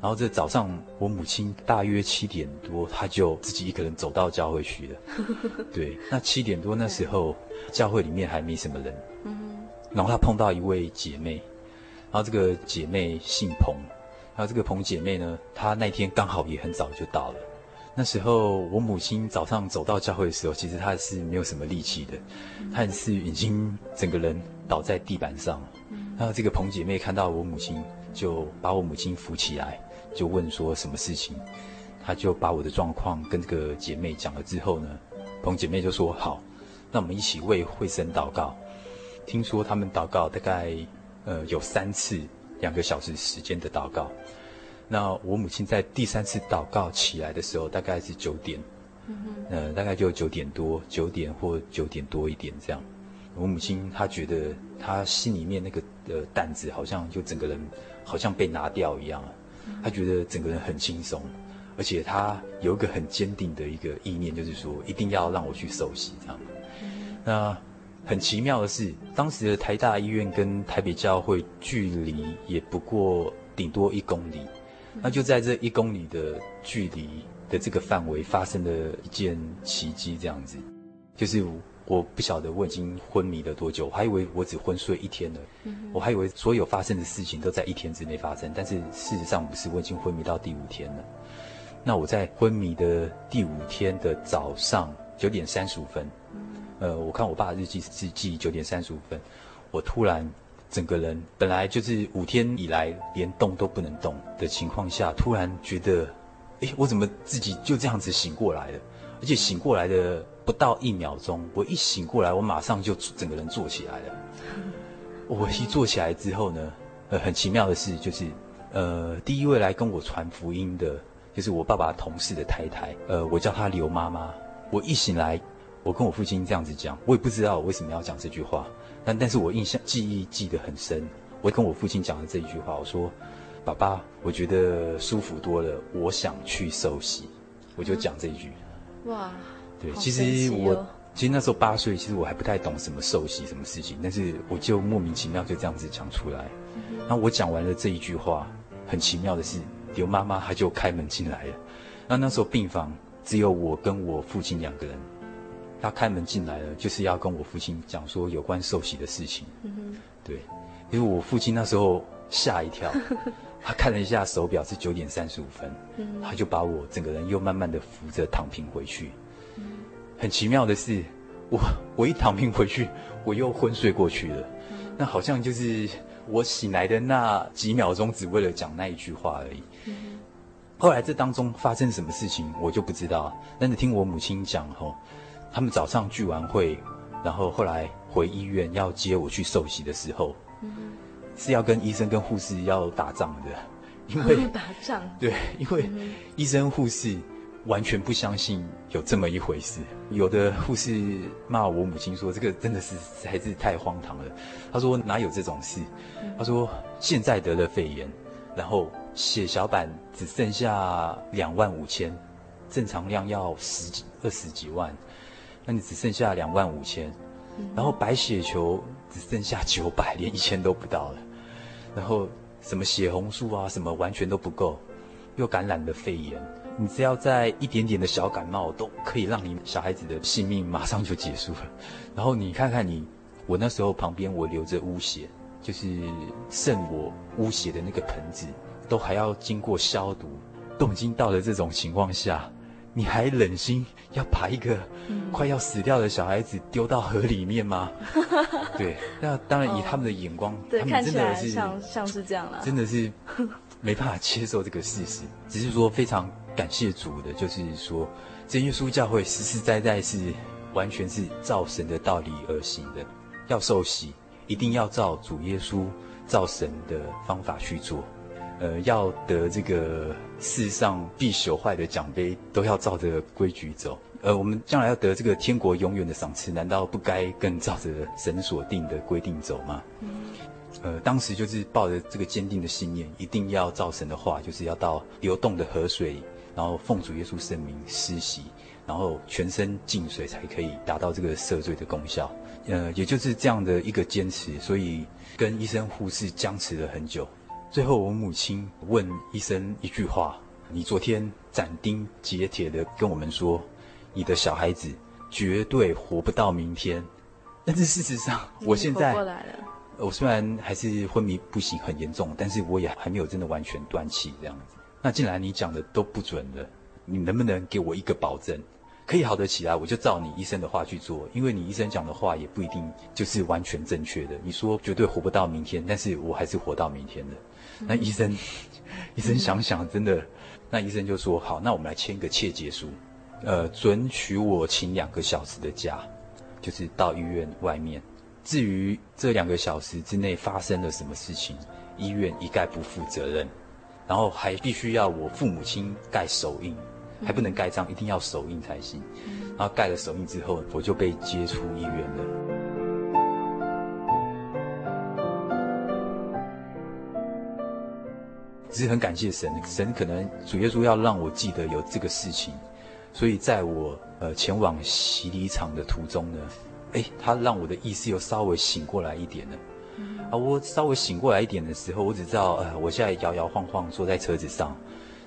Speaker 3: 然后这早上，我母亲大约七点多，她就自己一个人走到教会去了。对，那七点多那时候，教会里面还没什么人。嗯然后她碰到一位姐妹，然后这个姐妹姓彭，然后这个彭姐妹呢，她那天刚好也很早就到了。那时候我母亲早上走到教会的时候，其实她是没有什么力气的，她是已经整个人倒在地板上了。然后这个彭姐妹看到我母亲，就把我母亲扶起来。就问说什么事情，她就把我的状况跟这个姐妹讲了之后呢，彭姐妹就说好，那我们一起为惠生祷告。听说他们祷告大概呃有三次两个小时时间的祷告。那我母亲在第三次祷告起来的时候，大概是九点，呃大概就九点多，九点或九点多一点这样。我母亲她觉得她心里面那个呃担子好像就整个人好像被拿掉一样。她觉得整个人很轻松，而且她有一个很坚定的一个意念，就是说一定要让我去受洗这样。那很奇妙的是，当时的台大医院跟台北教会距离也不过顶多一公里，那就在这一公里的距离的这个范围发生了一件奇迹，这样子，就是。我不晓得我已经昏迷了多久，我还以为我只昏睡一天了，我还以为所有发生的事情都在一天之内发生，但是事实上不是，我已经昏迷到第五天了。那我在昏迷的第五天的早上九点三十五分，呃，我看我爸的日记是记九点三十五分，我突然整个人本来就是五天以来连动都不能动的情况下，突然觉得，诶，我怎么自己就这样子醒过来了？而且醒过来的。不到一秒钟，我一醒过来，我马上就整个人坐起来了。我一坐起来之后呢，呃，很奇妙的事就是，呃，第一位来跟我传福音的就是我爸爸同事的太太，呃，我叫她刘妈妈。我一醒来，我跟我父亲这样子讲，我也不知道我为什么要讲这句话，但但是我印象记忆记得很深。我跟我父亲讲了这一句话，我说：“爸爸，我觉得舒服多了，我想去受洗。”我就讲这一句。
Speaker 2: 哇，
Speaker 3: 对，
Speaker 2: 哦、
Speaker 3: 其实我其实那时候八岁，其实我还不太懂什么受洗什么事情，但是我就莫名其妙就这样子讲出来。然后我讲完了这一句话，很奇妙的是。刘妈妈她就开门进来了，那那时候病房只有我跟我父亲两个人，她开门进来了，就是要跟我父亲讲说有关受洗的事情。嗯，对，因为我父亲那时候吓一跳，他看了一下手表是九点三十五分，他就把我整个人又慢慢的扶着躺平回去。很奇妙的是，我我一躺平回去，我又昏睡过去了，那好像就是。我醒来的那几秒钟，只为了讲那一句话而已。后来这当中发生什么事情，我就不知道。但是听我母亲讲，吼，他们早上聚完会，然后后来回医院要接我去受洗的时候，是要跟医生跟护士要打仗的，因为
Speaker 2: 打仗。对，
Speaker 3: 因为医生护士。完全不相信有这么一回事。有的护士骂我母亲说：“这个真的是还是太荒唐了。”他说：“哪有这种事？”他说：“现在得了肺炎，然后血小板只剩下两万五千，正常量要十几二十几万，那你只剩下两万五千，然后白血球只剩下九百，连一千都不到了，然后什么血红素啊什么完全都不够，又感染了肺炎。”你只要在一点点的小感冒，都可以让你小孩子的性命马上就结束了。然后你看看你，我那时候旁边我流着污血，就是剩我污血的那个盆子，都还要经过消毒，都已经到了这种情况下，你还忍心要把一个快要死掉的小孩子丢到河里面吗？对，那当然以他们的眼光，
Speaker 2: 对，
Speaker 3: 他们真的是
Speaker 2: 像像是这样了，
Speaker 3: 真的是 没办法接受这个事实，只是说非常。感谢主的，就是说，真耶稣教会实实在在是完全是照神的道理而行的。要受洗，一定要照主耶稣照神的方法去做。呃，要得这个世上必朽坏的奖杯，都要照着规矩走。呃，我们将来要得这个天国永远的赏赐，难道不该更照着神所定的规定走吗？呃，当时就是抱着这个坚定的信念，一定要照神的话，就是要到流动的河水。然后奉主耶稣圣名施洗，然后全身浸水才可以达到这个赦罪的功效。呃，也就是这样的一个坚持，所以跟医生护士僵持了很久。最后我母亲问医生一句话：“你昨天斩钉截铁的跟我们说，你的小孩子绝对活不到明天。”但是事实上，我现在我虽然还是昏迷不醒很严重，但是我也还没有真的完全断气这样子。那既然你讲的都不准了，你能不能给我一个保证，可以好得起来，我就照你医生的话去做。因为你医生讲的话也不一定就是完全正确的。你说绝对活不到明天，但是我还是活到明天的。那医生，医生想想，真的，那医生就说好，那我们来签个切结书，呃，准许我请两个小时的假，就是到医院外面。至于这两个小时之内发生了什么事情，医院一概不负责任。然后还必须要我父母亲盖手印，还不能盖章，一定要手印才行。然后盖了手印之后，我就被接出医院了。只是很感谢神，神可能主耶稣要让我记得有这个事情，所以在我呃前往洗礼场的途中呢，哎，他让我的意识又稍微醒过来一点了。啊，我稍微醒过来一点的时候，我只知道，呃，我现在摇摇晃晃坐在车子上，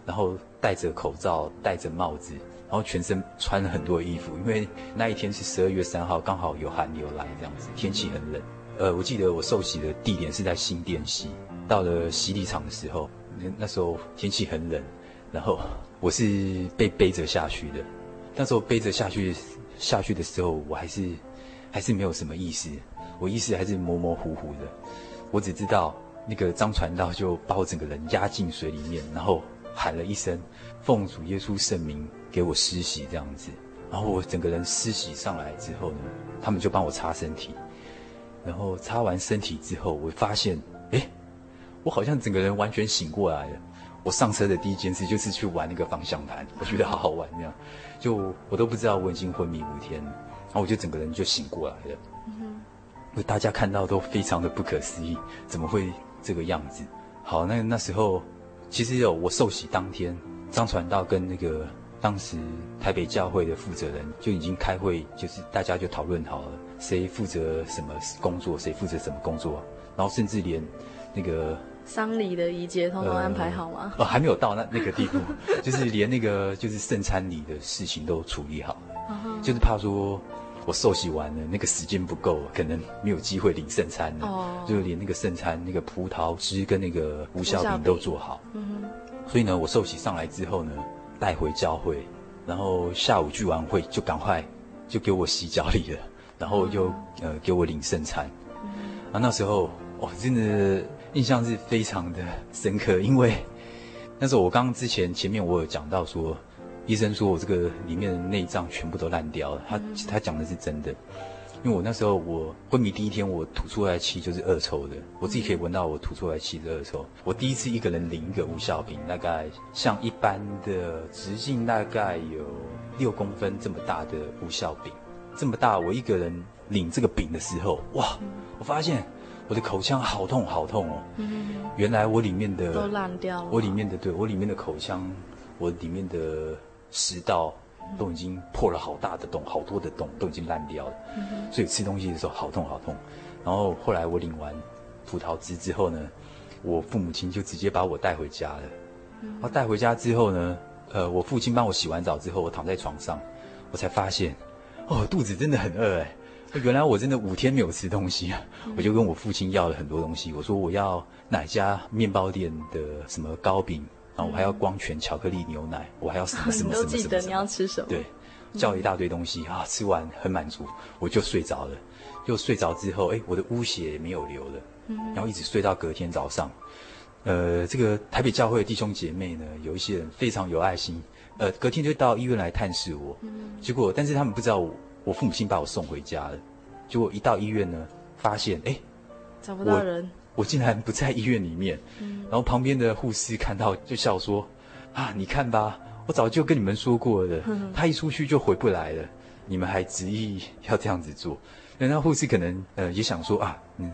Speaker 3: 然后戴着口罩，戴着帽子，然后全身穿了很多衣服，因为那一天是十二月三号，刚好有寒流来，这样子，天气很冷。呃，我记得我受洗的地点是在新店溪，到了洗礼场的时候，那那时候天气很冷，然后我是被背着下去的。那时候背着下去下去的时候，我还是还是没有什么意思。我意识还是模模糊糊的，我只知道那个张传道就把我整个人压进水里面，然后喊了一声“奉主耶稣圣名给我施洗”这样子，然后我整个人施洗上来之后呢，他们就帮我擦身体，然后擦完身体之后，我发现，我好像整个人完全醒过来了，我上车的第一件事就是去玩那个方向盘，我觉得好好玩，这样，就我都不知道我已经昏迷五天，然后我就整个人就醒过来了。嗯，大家看到都非常的不可思议，怎么会这个样子？好，那那时候其实有我受洗当天，张传道跟那个当时台北教会的负责人就已经开会，就是大家就讨论好了，谁负责什么工作，谁负责什么工作，然后甚至连那个。
Speaker 2: 丧礼的仪节通通安排好吗？
Speaker 3: 呃、哦，还没有到那那个地步，就是连那个就是圣餐礼的事情都处理好了，就是怕说我受洗完了，那个时间不够，可能没有机会领圣餐了，哦，就连那个圣餐那个葡萄汁跟那个无酵饼都做好。嗯哼，所以呢，我受洗上来之后呢，带回教会，然后下午聚完会就赶快就给我洗脚礼了，然后又、嗯、呃给我领圣餐。嗯、啊，那时候哦，真的。印象是非常的深刻，因为那时候我刚刚之前前面我有讲到说，医生说我这个里面的内脏全部都烂掉了，他他讲的是真的，因为我那时候我昏迷第一天，我吐出来的气就是恶臭的，我自己可以闻到我吐出来气的恶臭。我第一次一个人领一个无效饼，大概像一般的直径大概有六公分这么大的无效饼，这么大，我一个人领这个饼的时候，哇，我发现。我的口腔好痛好痛哦！嗯，原来我里面的
Speaker 2: 都烂掉了。
Speaker 3: 我里面的对我里面的口腔，我里面的食道都已经破了好大的洞，好多的洞都已经烂掉了。嗯，所以吃东西的时候好痛好痛。然后后来我领完葡萄汁之后呢，我父母亲就直接把我带回家了。然后带回家之后呢，呃，我父亲帮我洗完澡之后，我躺在床上，我才发现，哦，肚子真的很饿哎。原来我真的五天没有吃东西啊！我就跟我父亲要了很多东西，我说我要哪家面包店的什么糕饼，然后我还要光泉巧克力牛奶，我还要什么什么什么什么。
Speaker 2: 都记得你要吃什么？
Speaker 3: 对，叫了一大堆东西啊，吃完很满足，我就睡着了。就睡着之后，哎，我的污血也没有流了，然后一直睡到隔天早上。呃，这个台北教会的弟兄姐妹呢，有一些人非常有爱心，呃，隔天就到医院来探视我。结果，但是他们不知道我。我父母亲把我送回家了，结果一到医院呢，发现哎，
Speaker 2: 找不到人
Speaker 3: 我，我竟然不在医院里面。嗯，然后旁边的护士看到就笑说：“啊，你看吧，我早就跟你们说过了，他一出去就回不来了，你们还执意要这样子做。”那护士可能呃也想说啊，嗯，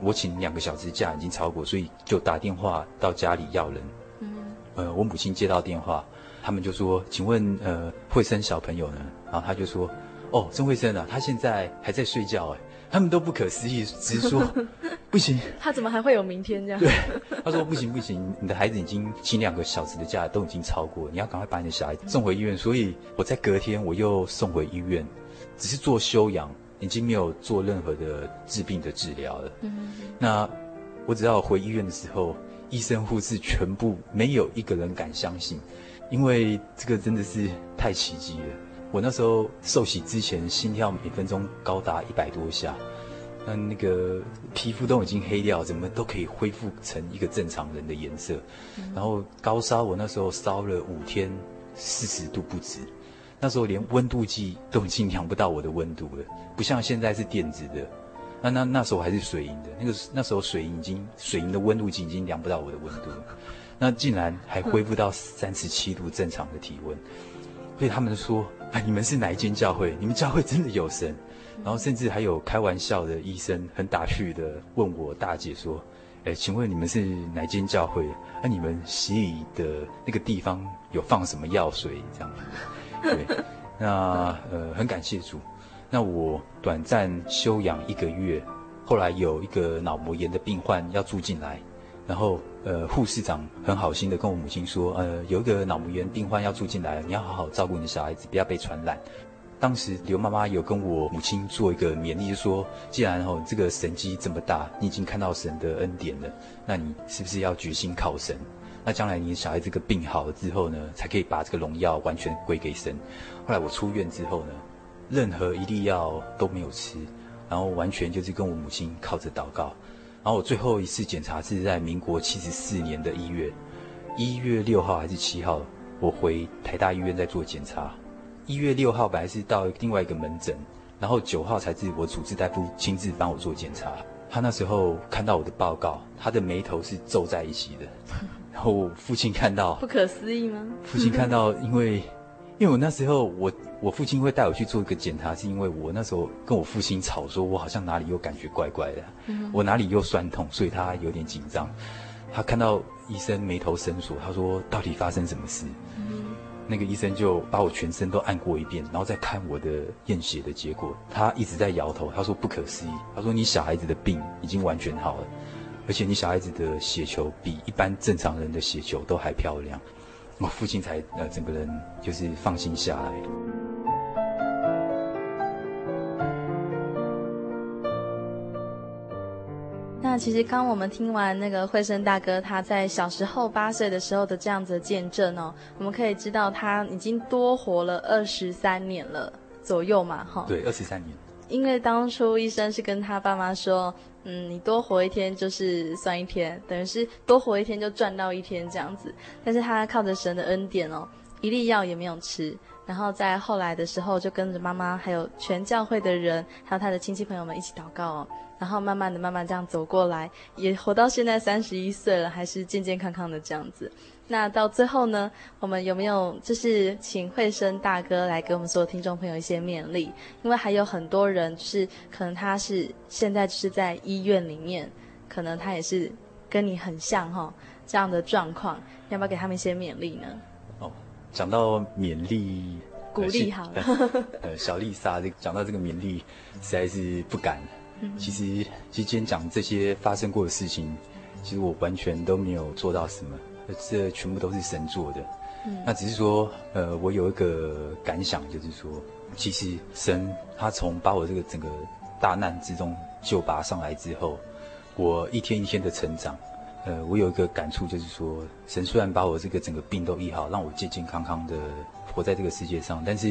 Speaker 3: 我请两个小时假已经超过，所以就打电话到家里要人。嗯，呃，我母亲接到电话，他们就说：“请问呃慧生小朋友呢？”然后他就说。哦，钟慧生啊，他现在还在睡觉哎，他们都不可思议，直说 不行，
Speaker 2: 他怎么还会有明天这样？
Speaker 3: 对，他说不行不行，你的孩子已经请两个小时的假都已经超过，你要赶快把你的小孩送回医院。所以我在隔天我又送回医院，只是做休养，已经没有做任何的治病的治疗了。嗯，那我只要回医院的时候，医生护士全部没有一个人敢相信，因为这个真的是太奇迹了。我那时候受洗之前，心跳每分钟高达一百多下，那那个皮肤都已经黑掉，怎么都可以恢复成一个正常人的颜色。然后高烧，我那时候烧了五天，四十度不止。那时候连温度计都已经量不到我的温度了，不像现在是电子的。那那那时候还是水银的，那个那时候水银已经水银的温度计已经量不到我的温度了。那竟然还恢复到三十七度正常的体温，所以他们说。啊！你们是哪一间教会？你们教会真的有神？然后甚至还有开玩笑的医生，很打趣的问我大姐说：“哎，请问你们是哪间教会？那、啊、你们洗礼的那个地方有放什么药水？这样子？” 对，那呃，很感谢主。那我短暂休养一个月，后来有一个脑膜炎的病患要住进来。然后，呃，护士长很好心的跟我母亲说，呃，有一个脑膜炎病患要住进来，你要好好照顾你的小孩子，不要被传染。当时刘妈妈有跟我母亲做一个勉励，就说，既然哦这个神迹这么大，你已经看到神的恩典了，那你是不是要决心靠神？那将来你小孩这个病好了之后呢，才可以把这个荣耀完全归给神。后来我出院之后呢，任何一粒药都没有吃，然后完全就是跟我母亲靠着祷告。然后我最后一次检查是在民国七十四年的一月，一月六号还是七号，我回台大医院在做检查。一月六号本来是到另外一个门诊，然后九号才是我主治大夫亲自帮我做检查。他那时候看到我的报告，他的眉头是皱在一起的，然后父亲看到，
Speaker 2: 不可思议吗？
Speaker 3: 父亲看到，因为因为我那时候我我父亲会带我去做一个检查，是因为我那时候跟我父亲吵说，我好像哪里又感觉怪怪的，嗯、我哪里又酸痛，所以他有点紧张。他看到医生眉头深锁，他说到底发生什么事？嗯、那个医生就把我全身都按过一遍，然后再看我的验血的结果，他一直在摇头，他说不可思议，他说你小孩子的病已经完全好了。而且你小孩子的血球比一般正常人的血球都还漂亮，我父亲才呃整个人就是放心下来。
Speaker 2: 那其实刚我们听完那个慧生大哥他在小时候八岁的时候的这样子的见证哦，我们可以知道他已经多活了二十三年了左右嘛，哈。
Speaker 3: 对，二十三年。
Speaker 2: 因为当初医生是跟他爸妈说，嗯，你多活一天就是算一天，等于是多活一天就赚到一天这样子。但是他靠着神的恩典哦，一粒药也没有吃。然后在后来的时候，就跟着妈妈，还有全教会的人，还有他的亲戚朋友们一起祷告哦。然后慢慢的、慢慢这样走过来，也活到现在三十一岁了，还是健健康康的这样子。那到最后呢，我们有没有就是请慧生大哥来给我们所有听众朋友一些勉励？因为还有很多人，就是可能他是现在就是在医院里面，可能他也是跟你很像哈、哦、这样的状况，要不要给他们一些勉励呢？
Speaker 3: 哦，讲到勉励、
Speaker 2: 鼓励好了。
Speaker 3: 呃，小丽莎这讲到这个勉励，实在是不敢。嗯、其实，其实今天讲这些发生过的事情，其实我完全都没有做到什么。这全部都是神做的，嗯，那只是说，呃，我有一个感想，就是说，其实神他从把我这个整个大难之中救拔上来之后，我一天一天的成长，呃，我有一个感触，就是说，神虽然把我这个整个病都医好，让我健健康康的活在这个世界上，但是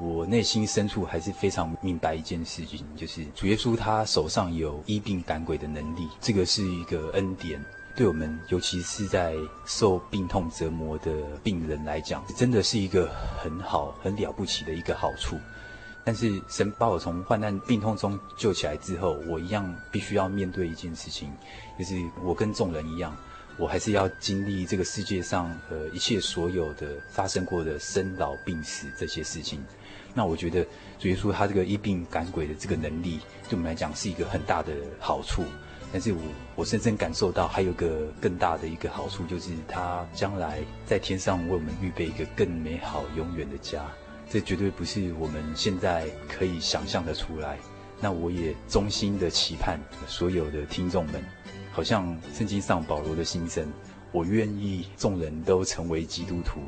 Speaker 3: 我内心深处还是非常明白一件事情，就是主耶稣他手上有医病赶鬼的能力，这个是一个恩典。对我们，尤其是在受病痛折磨的病人来讲，真的是一个很好、很了不起的一个好处。但是，神把我从患难、病痛中救起来之后，我一样必须要面对一件事情，就是我跟众人一样，我还是要经历这个世界上呃一切所有的发生过的生老病死这些事情。那我觉得，主耶稣他这个医病赶鬼的这个能力，对我们来讲是一个很大的好处。但是我我深深感受到，还有个更大的一个好处，就是他将来在天上为我们预备一个更美好、永远的家。这绝对不是我们现在可以想象的出来。那我也衷心的期盼所有的听众们，好像圣经上保罗的心声，我愿意众人都成为基督徒，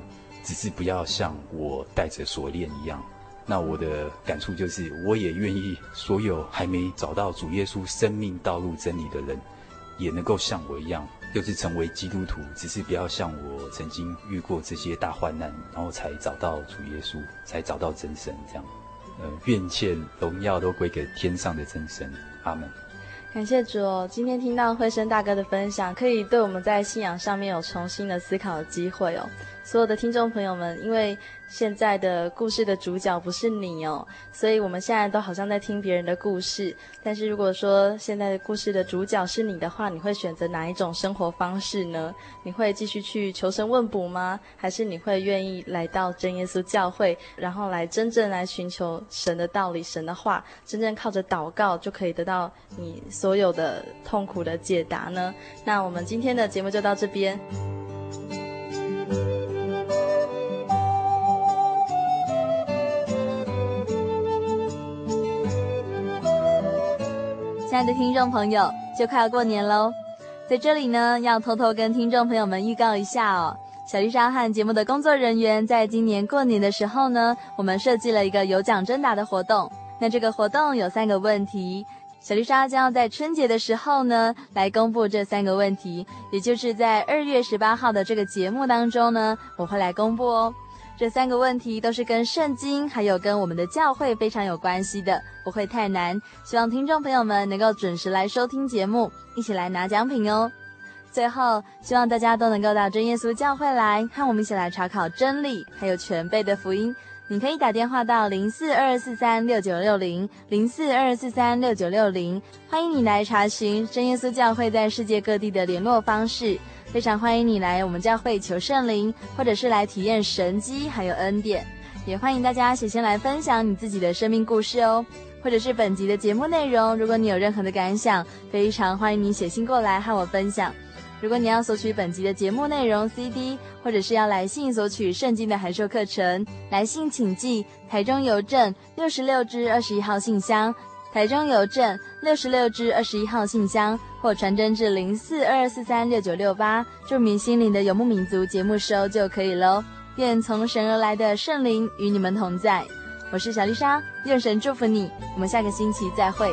Speaker 3: 只是不要像我带着锁链一样。那我的感触就是，我也愿意所有还没找到主耶稣生命道路真理的人，也能够像我一样，就是成为基督徒，只是不要像我曾经遇过这些大患难，然后才找到主耶稣，才找到真神这样。呃，愿切荣耀都归给天上的真神，阿门。
Speaker 2: 感谢主哦，今天听到慧生大哥的分享，可以对我们在信仰上面有重新的思考的机会哦。所有的听众朋友们，因为现在的故事的主角不是你哦，所以我们现在都好像在听别人的故事。但是如果说现在的故事的主角是你的话，你会选择哪一种生活方式呢？你会继续去求神问卜吗？还是你会愿意来到真耶稣教会，然后来真正来寻求神的道理、神的话，真正靠着祷告就可以得到你所有的痛苦的解答呢？那我们今天的节目就到这边。
Speaker 1: 亲爱的听众朋友，就快要过年喽，在这里呢，要偷偷跟听众朋友们预告一下哦。小丽莎和节目的工作人员在今年过年的时候呢，我们设计了一个有奖征答的活动。那这个活动有三个问题，小丽莎将要在春节的时候呢，来公布这三个问题，也就是在二月十八号的这个节目当中呢，我会来公布哦。这三个问题都是跟圣经还有跟我们的教会非常有关系的，不会太难。希望听众朋友们能够准时来收听节目，一起来拿奖品哦。最后，希望大家都能够到真耶稣教会来，和我们一起来查考真理，还有全备的福音。你可以打电话到零四二四三六九六零零四二四三六九六零，欢迎你来查询真耶稣教会在世界各地的联络方式。非常欢迎你来我们教会求圣灵，或者是来体验神迹还有恩典。也欢迎大家写信来分享你自己的生命故事哦，或者是本集的节目内容。如果你有任何的感想，非常欢迎你写信过来和我分享。如果你要索取本集的节目内容 CD，或者是要来信索取圣经的函授课程，来信请寄台中邮政六十六支二十一号信箱。台中邮政六十六支二十一号信箱，或传真至零四二二四三六九六八，注明心灵的游牧民族节目收就可以喽。愿从神而来的圣灵与你们同在。我是小丽莎，愿神祝福你。我们下个星期再会。